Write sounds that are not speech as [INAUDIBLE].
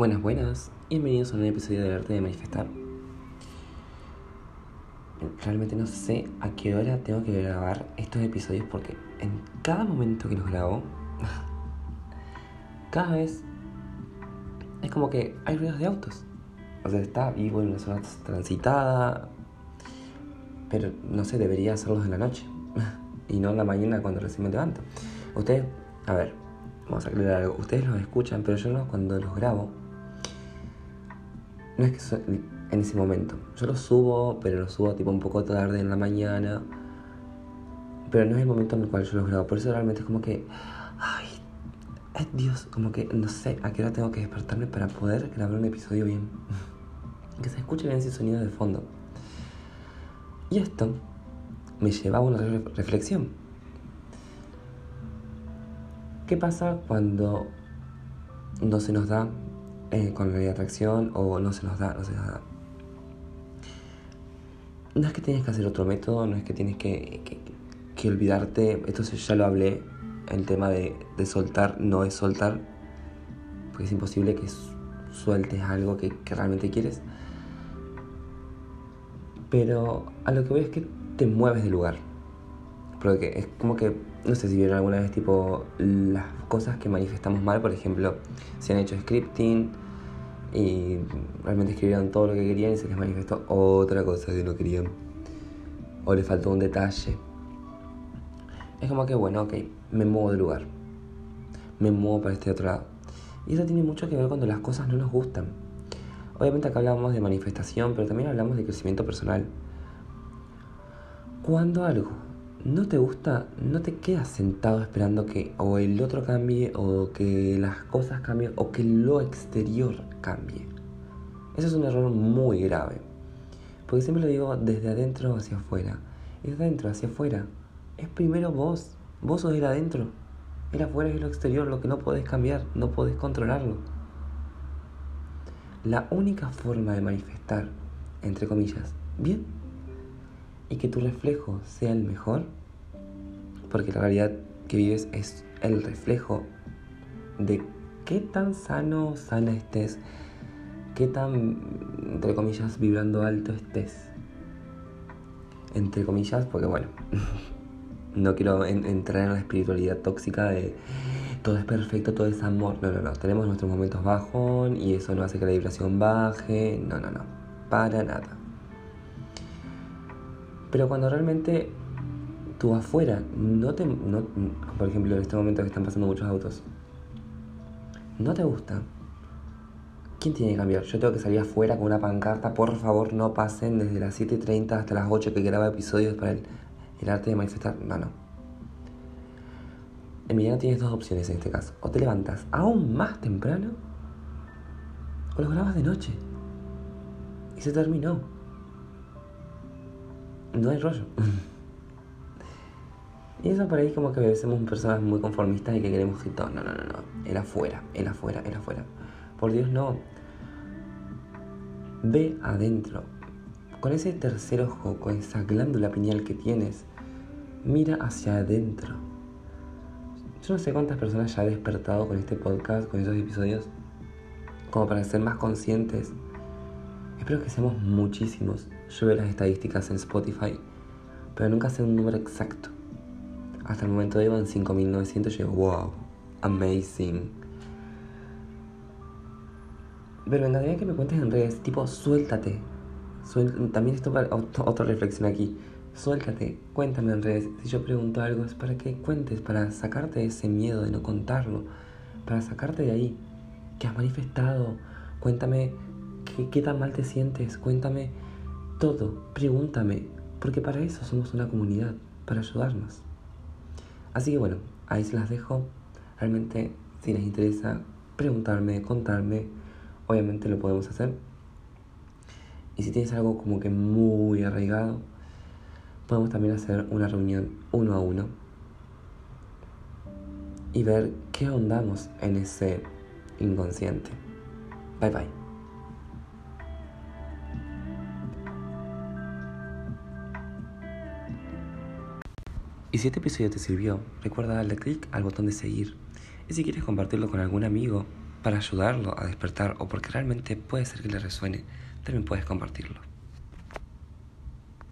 Buenas, buenas. Bienvenidos a un episodio de Arte de Manifestar. Realmente no sé a qué hora tengo que grabar estos episodios porque en cada momento que los grabo, [LAUGHS] cada vez es como que hay ruidos de autos. O sea, está vivo en una zona transitada, pero no sé, debería hacerlos en la noche [LAUGHS] y no en la mañana cuando recién me levanto. Ustedes, a ver, vamos a aclarar algo. Ustedes los escuchan, pero yo no cuando los grabo no es que en ese momento. Yo lo subo, pero lo subo tipo un poco tarde en la mañana. Pero no es el momento en el cual yo los grabo. Por eso realmente es como que. Ay, Dios, como que no sé a qué hora tengo que despertarme para poder grabar un episodio bien. [LAUGHS] que se escuche bien ese sonido de fondo. Y esto me lleva a una reflexión. ¿Qué pasa cuando no se nos da eh, con la ley de atracción o no se nos da, no se nos da. No es que tienes que hacer otro método, no es que tienes que, que, olvidarte, esto ya lo hablé, el tema de, de, soltar no es soltar, porque es imposible que sueltes algo que, que realmente quieres. Pero a lo que voy es que te mueves de lugar. Porque es como que, no sé si vieron alguna vez tipo las cosas que manifestamos mal, por ejemplo, si han hecho scripting y realmente escribieron todo lo que querían y se les manifestó otra cosa que no querían. O les faltó un detalle. Es como que, bueno, ok, me muevo de lugar. Me muevo para este otro lado. Y eso tiene mucho que ver cuando las cosas no nos gustan. Obviamente acá hablamos de manifestación, pero también hablamos de crecimiento personal. Cuando algo no te gusta, no te quedas sentado esperando que o el otro cambie o que las cosas cambien o que lo exterior cambie. Eso es un error muy grave. Porque siempre lo digo desde adentro hacia afuera. Y de adentro hacia afuera es primero vos. Vos sos el adentro. El afuera es lo exterior, lo que no podés cambiar, no podés controlarlo. La única forma de manifestar, entre comillas, bien y que tu reflejo sea el mejor, porque la realidad que vives es el reflejo de qué tan sano, sana estés, qué tan, entre comillas, vibrando alto estés. Entre comillas, porque bueno, [LAUGHS] no quiero entrar en la espiritualidad tóxica de todo es perfecto, todo es amor. No, no, no. Tenemos nuestros momentos bajón y eso no hace que la vibración baje. No, no, no. Para nada. Pero cuando realmente tú afuera no te. No, por ejemplo, en este momento que están pasando muchos autos, no te gusta. ¿Quién tiene que cambiar? Yo tengo que salir afuera con una pancarta. Por favor, no pasen desde las 7.30 hasta las 8 que graba episodios para el, el arte de manifestar. No, no. En tienes dos opciones en este caso. O te levantas aún más temprano o lo grabas de noche. Y se terminó no hay rollo. y eso por ahí como que somos personas muy conformistas y que queremos que todo, no, no, no, no, el afuera, el afuera, el afuera. Por Dios, no. Ve adentro. Con ese tercer ojo, con esa glándula pineal que tienes, mira hacia adentro. Yo no sé cuántas personas ya he despertado con este podcast, con esos episodios, como para ser más conscientes Espero que seamos muchísimos. Yo veo las estadísticas en Spotify, pero nunca sé un número exacto. Hasta el momento en 5.900 y digo, wow, amazing. Pero me encantaría que me cuentes en redes, tipo, suéltate. También esto para otra reflexión aquí. Suéltate, cuéntame en redes. Si yo pregunto algo es para que cuentes, para sacarte de ese miedo de no contarlo, para sacarte de ahí. Que has manifestado. Cuéntame ¿Qué, tan mal te sientes? Cuéntame todo, pregúntame, porque para eso somos una comunidad, para ayudarnos. Así que bueno, ahí se las dejo. Realmente, si les interesa preguntarme, contarme, obviamente lo podemos hacer. Y si tienes algo como que muy arraigado, podemos también hacer una reunión uno a uno y ver qué ahondamos en ese inconsciente. Bye bye. Si este episodio te sirvió, recuerda darle clic al botón de seguir. Y si quieres compartirlo con algún amigo para ayudarlo a despertar o porque realmente puede ser que le resuene, también puedes compartirlo.